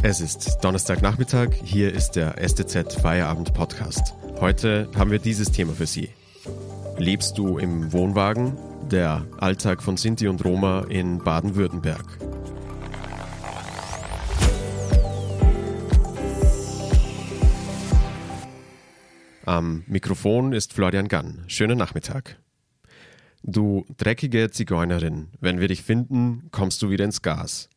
Es ist Donnerstagnachmittag, hier ist der STZ Feierabend Podcast. Heute haben wir dieses Thema für Sie. Lebst du im Wohnwagen? Der Alltag von Sinti und Roma in Baden-Württemberg. Am Mikrofon ist Florian Gann. Schönen Nachmittag. Du dreckige Zigeunerin, wenn wir dich finden, kommst du wieder ins Gas.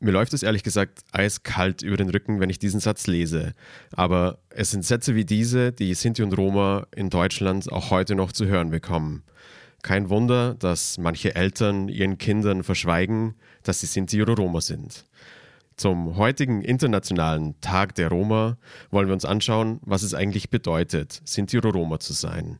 Mir läuft es ehrlich gesagt eiskalt über den Rücken, wenn ich diesen Satz lese. Aber es sind Sätze wie diese, die Sinti und Roma in Deutschland auch heute noch zu hören bekommen. Kein Wunder, dass manche Eltern ihren Kindern verschweigen, dass sie Sinti oder Roma sind. Zum heutigen internationalen Tag der Roma wollen wir uns anschauen, was es eigentlich bedeutet, Sinti oder Roma zu sein.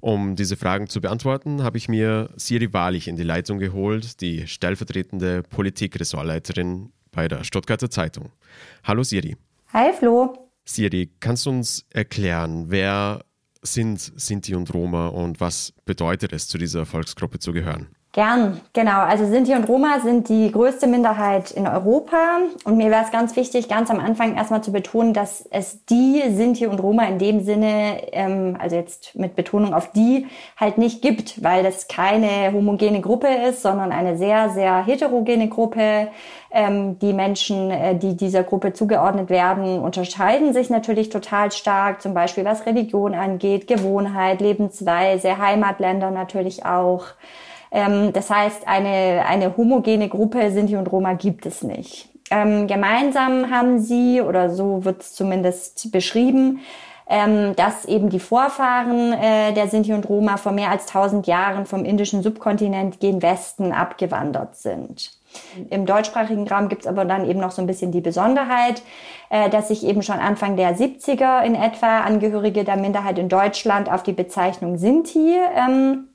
Um diese Fragen zu beantworten, habe ich mir Siri Wahrlich in die Leitung geholt, die stellvertretende Politikressortleiterin bei der Stuttgarter Zeitung. Hallo Siri. Hi Flo. Siri, kannst du uns erklären, wer sind Sinti und Roma und was bedeutet es, zu dieser Volksgruppe zu gehören? Gern, genau. Also Sinti und Roma sind die größte Minderheit in Europa. Und mir wäre es ganz wichtig, ganz am Anfang erstmal zu betonen, dass es die Sinti und Roma in dem Sinne, ähm, also jetzt mit Betonung auf die, halt nicht gibt, weil das keine homogene Gruppe ist, sondern eine sehr, sehr heterogene Gruppe. Ähm, die Menschen, äh, die dieser Gruppe zugeordnet werden, unterscheiden sich natürlich total stark, zum Beispiel was Religion angeht, Gewohnheit, Lebensweise, Heimatländer natürlich auch. Ähm, das heißt, eine, eine homogene Gruppe Sinti und Roma gibt es nicht. Ähm, gemeinsam haben sie, oder so wird es zumindest beschrieben, ähm, dass eben die Vorfahren äh, der Sinti und Roma vor mehr als 1000 Jahren vom indischen Subkontinent gen Westen abgewandert sind. Im deutschsprachigen Raum gibt es aber dann eben noch so ein bisschen die Besonderheit, äh, dass sich eben schon Anfang der 70er in etwa Angehörige der Minderheit in Deutschland auf die Bezeichnung Sinti ähm,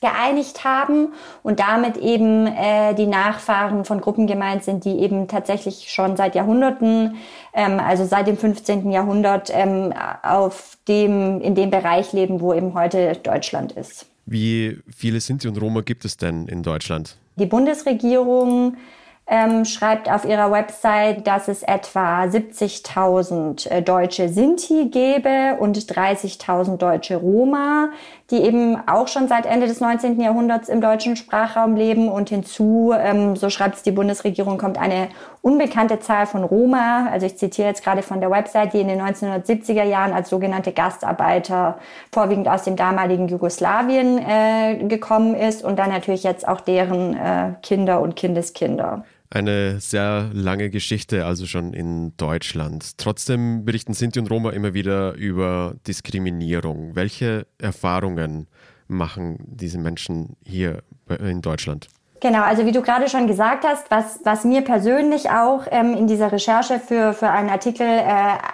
geeinigt haben und damit eben äh, die Nachfahren von Gruppen gemeint sind, die eben tatsächlich schon seit Jahrhunderten, ähm, also seit dem 15. Jahrhundert, ähm, auf dem, in dem Bereich leben, wo eben heute Deutschland ist. Wie viele Sinti und Roma gibt es denn in Deutschland? Die Bundesregierung ähm, schreibt auf ihrer Website, dass es etwa 70.000 äh, deutsche Sinti gäbe und 30.000 deutsche Roma, die eben auch schon seit Ende des 19. Jahrhunderts im deutschen Sprachraum leben. Und hinzu, ähm, so schreibt es die Bundesregierung, kommt eine unbekannte Zahl von Roma, also ich zitiere jetzt gerade von der Website, die in den 1970er Jahren als sogenannte Gastarbeiter vorwiegend aus dem damaligen Jugoslawien äh, gekommen ist und dann natürlich jetzt auch deren äh, Kinder und Kindeskinder eine sehr lange Geschichte, also schon in Deutschland. Trotzdem berichten Sinti und Roma immer wieder über Diskriminierung. Welche Erfahrungen machen diese Menschen hier in Deutschland? Genau, also wie du gerade schon gesagt hast, was, was mir persönlich auch ähm, in dieser Recherche für, für einen Artikel äh,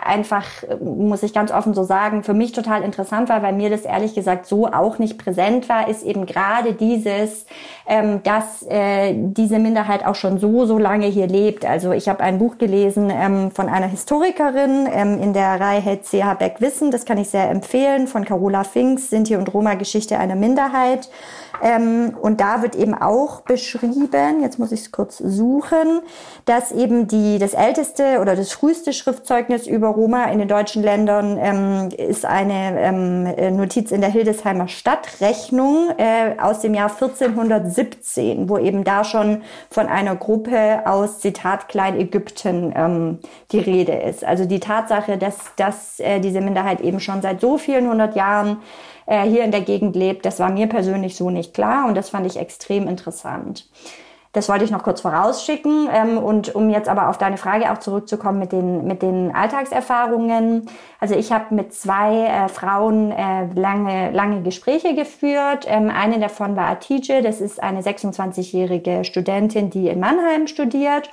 einfach, muss ich ganz offen so sagen, für mich total interessant war, weil mir das ehrlich gesagt so auch nicht präsent war, ist eben gerade dieses, ähm, dass äh, diese Minderheit auch schon so, so lange hier lebt. Also ich habe ein Buch gelesen ähm, von einer Historikerin ähm, in der Reihe C.H. Beck Wissen, das kann ich sehr empfehlen, von Carola Finks, Sinti und Roma Geschichte einer Minderheit. Ähm, und da wird eben auch beschrieben, jetzt muss ich es kurz suchen, dass eben die, das älteste oder das früheste Schriftzeugnis über Roma in den deutschen Ländern ähm, ist eine ähm, Notiz in der Hildesheimer Stadtrechnung äh, aus dem Jahr 1417, wo eben da schon von einer Gruppe aus, Zitat, Kleinägypten ähm, die Rede ist. Also die Tatsache, dass, dass äh, diese Minderheit eben schon seit so vielen hundert Jahren äh, hier in der Gegend lebt. Das war mir persönlich so nicht klar und das fand ich extrem interessant. Das wollte ich noch kurz vorausschicken. Ähm, und um jetzt aber auf deine Frage auch zurückzukommen mit den, mit den Alltagserfahrungen. Also ich habe mit zwei äh, Frauen äh, lange, lange Gespräche geführt. Ähm, eine davon war Atije, das ist eine 26-jährige Studentin, die in Mannheim studiert.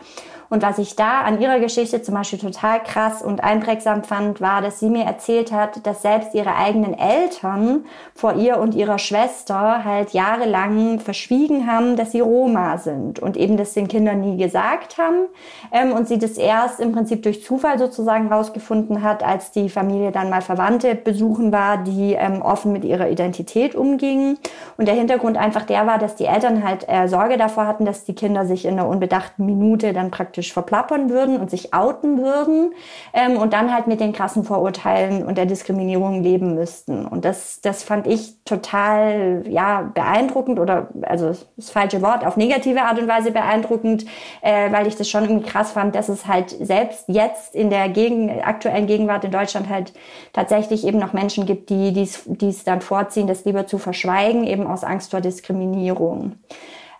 Und was ich da an ihrer Geschichte zum Beispiel total krass und einprägsam fand, war, dass sie mir erzählt hat, dass selbst ihre eigenen Eltern vor ihr und ihrer Schwester halt jahrelang verschwiegen haben, dass sie Roma sind und eben das den Kindern nie gesagt haben. Ähm, und sie das erst im Prinzip durch Zufall sozusagen rausgefunden hat, als die Familie dann mal Verwandte besuchen war, die ähm, offen mit ihrer Identität umgingen. Und der Hintergrund einfach der war, dass die Eltern halt äh, Sorge davor hatten, dass die Kinder sich in einer unbedachten Minute dann praktisch praktisch verplappern würden und sich outen würden ähm, und dann halt mit den krassen Vorurteilen und der Diskriminierung leben müssten. Und das, das fand ich total ja beeindruckend oder also das falsche Wort auf negative Art und Weise beeindruckend, äh, weil ich das schon irgendwie krass fand, dass es halt selbst jetzt in der Gegen aktuellen Gegenwart in Deutschland halt tatsächlich eben noch Menschen gibt, die dies dann vorziehen, das lieber zu verschweigen, eben aus Angst vor Diskriminierung.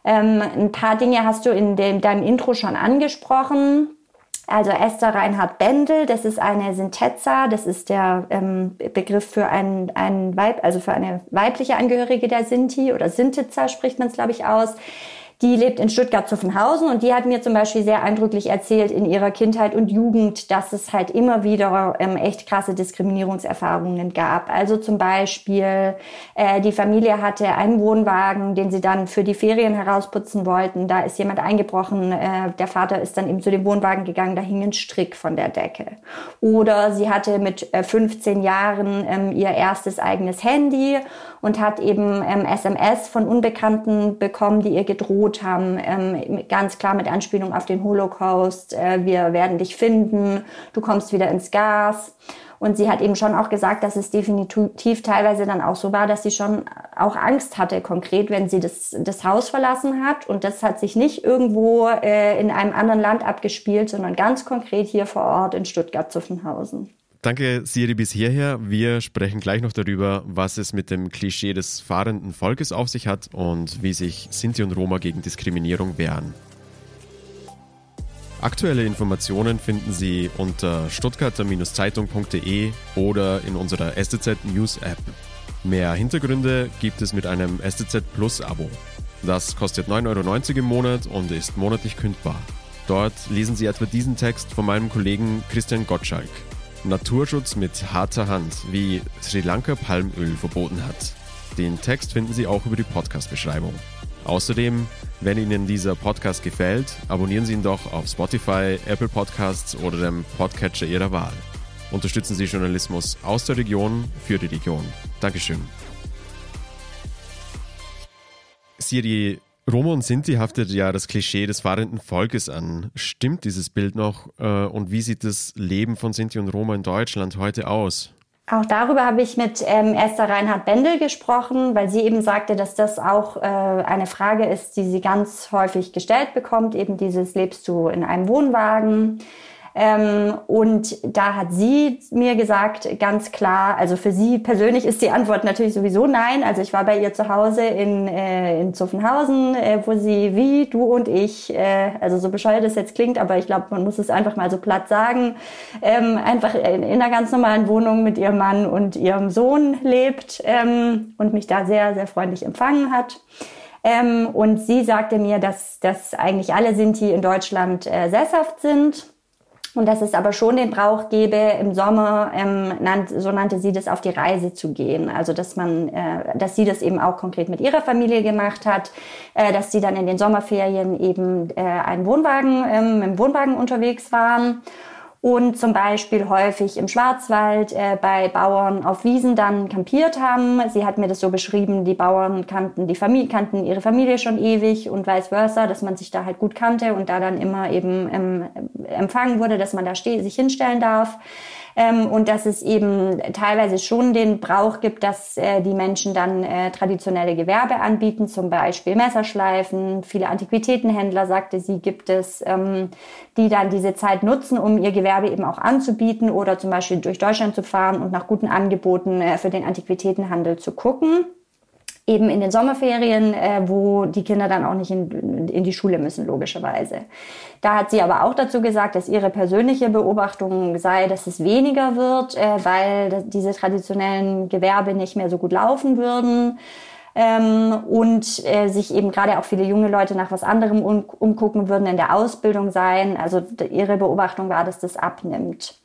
Ähm, ein paar Dinge hast du in dem, deinem Intro schon angesprochen. Also Esther Reinhard Bendel, das ist eine Sintetza, das ist der ähm, Begriff für ein, ein Weib, also für eine weibliche Angehörige der Sinti oder Sintitza spricht man es, glaube ich, aus. Die lebt in Stuttgart-Zuffenhausen und die hat mir zum Beispiel sehr eindrücklich erzählt in ihrer Kindheit und Jugend, dass es halt immer wieder ähm, echt krasse Diskriminierungserfahrungen gab. Also zum Beispiel, äh, die Familie hatte einen Wohnwagen, den sie dann für die Ferien herausputzen wollten. Da ist jemand eingebrochen. Äh, der Vater ist dann eben zu dem Wohnwagen gegangen, da hing ein Strick von der Decke. Oder sie hatte mit äh, 15 Jahren ähm, ihr erstes eigenes Handy und hat eben ähm, SMS von Unbekannten bekommen, die ihr gedroht haben, ähm, ganz klar mit Anspielung auf den Holocaust, äh, wir werden dich finden, du kommst wieder ins Gas. Und sie hat eben schon auch gesagt, dass es definitiv teilweise dann auch so war, dass sie schon auch Angst hatte, konkret, wenn sie das, das Haus verlassen hat. Und das hat sich nicht irgendwo äh, in einem anderen Land abgespielt, sondern ganz konkret hier vor Ort in Stuttgart-Zuffenhausen. Danke, Siri, bis hierher. Wir sprechen gleich noch darüber, was es mit dem Klischee des fahrenden Volkes auf sich hat und wie sich Sinti und Roma gegen Diskriminierung wehren. Aktuelle Informationen finden Sie unter stuttgarter-zeitung.de oder in unserer STZ News App. Mehr Hintergründe gibt es mit einem STZ Plus Abo. Das kostet 9,90 Euro im Monat und ist monatlich kündbar. Dort lesen Sie etwa diesen Text von meinem Kollegen Christian Gottschalk. Naturschutz mit harter Hand, wie Sri Lanka Palmöl verboten hat. Den Text finden Sie auch über die Podcast-Beschreibung. Außerdem, wenn Ihnen dieser Podcast gefällt, abonnieren Sie ihn doch auf Spotify, Apple Podcasts oder dem Podcatcher Ihrer Wahl. Unterstützen Sie Journalismus aus der Region für die Region. Dankeschön. Siri Roma und Sinti haftet ja das Klischee des fahrenden Volkes an. Stimmt dieses Bild noch? Äh, und wie sieht das Leben von Sinti und Roma in Deutschland heute aus? Auch darüber habe ich mit ähm, Esther Reinhard Bendel gesprochen, weil sie eben sagte, dass das auch äh, eine Frage ist, die sie ganz häufig gestellt bekommt. Eben dieses, lebst du in einem Wohnwagen? Ähm, und da hat sie mir gesagt, ganz klar, also für sie persönlich ist die Antwort natürlich sowieso nein. Also ich war bei ihr zu Hause in, äh, in Zuffenhausen, äh, wo sie wie du und ich, äh, also so bescheuert es jetzt klingt, aber ich glaube, man muss es einfach mal so platt sagen, ähm, einfach in, in, einer ganz normalen Wohnung mit ihrem Mann und ihrem Sohn lebt ähm, und mich da sehr, sehr freundlich empfangen hat. Ähm, und sie sagte mir, dass, dass eigentlich alle Sinti in Deutschland äh, sesshaft sind und dass es aber schon den Brauch gäbe, im Sommer, ähm, nannt, so nannte sie das, auf die Reise zu gehen. Also dass man, äh, dass sie das eben auch konkret mit ihrer Familie gemacht hat, äh, dass sie dann in den Sommerferien eben äh, einen Wohnwagen, ähm, im Wohnwagen unterwegs waren und zum Beispiel häufig im Schwarzwald äh, bei Bauern auf Wiesen dann campiert haben. Sie hat mir das so beschrieben, die Bauern kannten die Familie, kannten ihre Familie schon ewig und vice versa, dass man sich da halt gut kannte und da dann immer eben ähm, empfangen wurde, dass man da sich hinstellen darf ähm, und dass es eben teilweise schon den Brauch gibt, dass äh, die Menschen dann äh, traditionelle Gewerbe anbieten, zum Beispiel Messerschleifen. Viele Antiquitätenhändler, sagte sie, gibt es, ähm, die dann diese Zeit nutzen, um ihr Gewerbe eben auch anzubieten oder zum Beispiel durch Deutschland zu fahren und nach guten Angeboten äh, für den Antiquitätenhandel zu gucken eben in den Sommerferien, äh, wo die Kinder dann auch nicht in, in die Schule müssen, logischerweise. Da hat sie aber auch dazu gesagt, dass ihre persönliche Beobachtung sei, dass es weniger wird, äh, weil diese traditionellen Gewerbe nicht mehr so gut laufen würden. Ähm, und äh, sich eben gerade auch viele junge Leute nach was anderem um, umgucken würden, in der Ausbildung sein. Also ihre Beobachtung war, dass das abnimmt.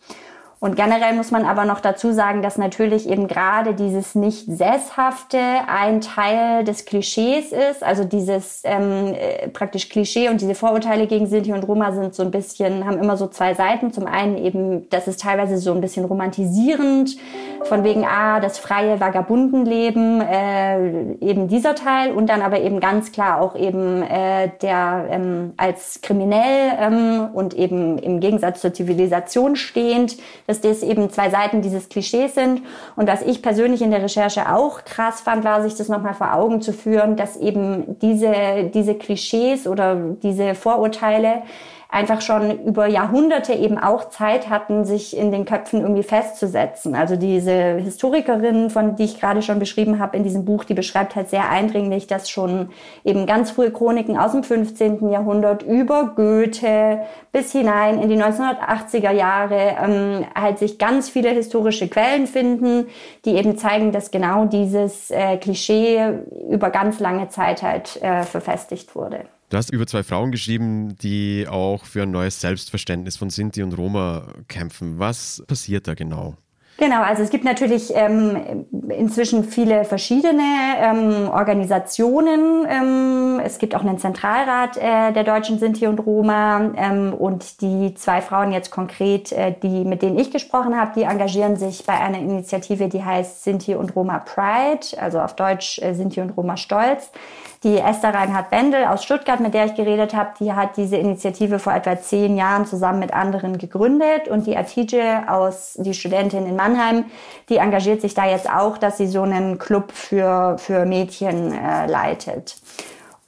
Und generell muss man aber noch dazu sagen, dass natürlich eben gerade dieses nicht sesshafte ein Teil des Klischees ist. Also dieses ähm, äh, praktisch Klischee und diese Vorurteile gegen Sinti und Roma sind so ein bisschen, haben immer so zwei Seiten. Zum einen eben, das ist teilweise so ein bisschen romantisierend, von wegen, ah, das freie Vagabundenleben, äh, eben dieser Teil. Und dann aber eben ganz klar auch eben äh, der ähm, als kriminell ähm, und eben im Gegensatz zur Zivilisation stehend dass das eben zwei Seiten dieses Klischees sind. Und was ich persönlich in der Recherche auch krass fand, war, sich das nochmal vor Augen zu führen, dass eben diese, diese Klischees oder diese Vorurteile einfach schon über Jahrhunderte eben auch Zeit hatten, sich in den Köpfen irgendwie festzusetzen. Also diese Historikerin, von die ich gerade schon beschrieben habe in diesem Buch, die beschreibt halt sehr eindringlich, dass schon eben ganz frühe Chroniken aus dem 15. Jahrhundert über Goethe bis hinein in die 1980er Jahre ähm, halt sich ganz viele historische Quellen finden, die eben zeigen, dass genau dieses äh, Klischee über ganz lange Zeit halt äh, verfestigt wurde. Du hast über zwei Frauen geschrieben, die auch für ein neues Selbstverständnis von Sinti und Roma kämpfen. Was passiert da genau? Genau, also es gibt natürlich ähm, inzwischen viele verschiedene ähm, Organisationen. Ähm, es gibt auch einen Zentralrat äh, der deutschen Sinti und Roma. Ähm, und die zwei Frauen jetzt konkret, äh, die mit denen ich gesprochen habe, die engagieren sich bei einer Initiative, die heißt Sinti und Roma Pride, also auf Deutsch äh, Sinti und Roma Stolz. Die Esther Reinhard-Bendel aus Stuttgart, mit der ich geredet habe, die hat diese Initiative vor etwa zehn Jahren zusammen mit anderen gegründet. Und die Atije aus, die Studentin in Mannheim, die engagiert sich da jetzt auch, dass sie so einen Club für, für Mädchen äh, leitet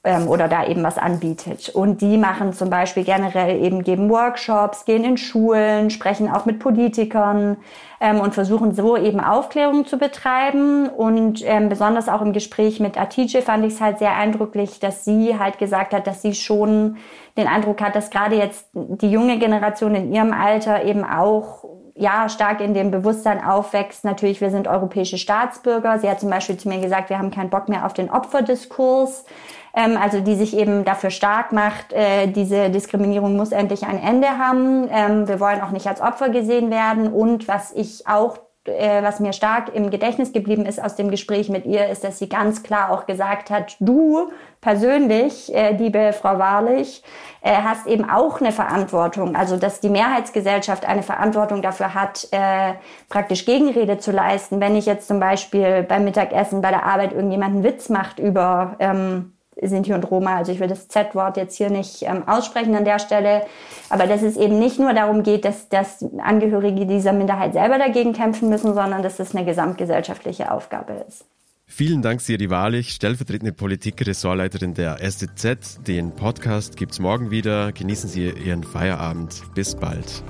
ähm, oder da eben was anbietet. Und die machen zum Beispiel generell eben, geben Workshops, gehen in Schulen, sprechen auch mit Politikern ähm, und versuchen so eben Aufklärung zu betreiben. Und ähm, besonders auch im Gespräch mit Atije fand ich es halt sehr eindrücklich, dass sie halt gesagt hat, dass sie schon den Eindruck hat, dass gerade jetzt die junge Generation in ihrem Alter eben auch ja, stark in dem Bewusstsein aufwächst, natürlich, wir sind europäische Staatsbürger. Sie hat zum Beispiel zu mir gesagt, wir haben keinen Bock mehr auf den Opferdiskurs ähm, also die sich eben dafür stark macht, äh, diese Diskriminierung muss endlich ein Ende haben. Ähm, wir wollen auch nicht als Opfer gesehen werden. Und was ich auch äh, was mir stark im Gedächtnis geblieben ist aus dem Gespräch mit ihr, ist, dass sie ganz klar auch gesagt hat, du persönlich, äh, liebe Frau Wahrlich, äh, hast eben auch eine Verantwortung, also dass die Mehrheitsgesellschaft eine Verantwortung dafür hat, äh, praktisch Gegenrede zu leisten. Wenn ich jetzt zum Beispiel beim Mittagessen bei der Arbeit irgendjemanden Witz macht über ähm, Sinti und Roma. Also ich will das Z-Wort jetzt hier nicht ähm, aussprechen an der Stelle. Aber dass es eben nicht nur darum geht, dass, dass Angehörige dieser Minderheit selber dagegen kämpfen müssen, sondern dass es eine gesamtgesellschaftliche Aufgabe ist. Vielen Dank, Siri Wahrlich, stellvertretende Politik-Ressortleiterin der STZ. Den Podcast gibt's morgen wieder. Genießen Sie Ihren Feierabend. Bis bald.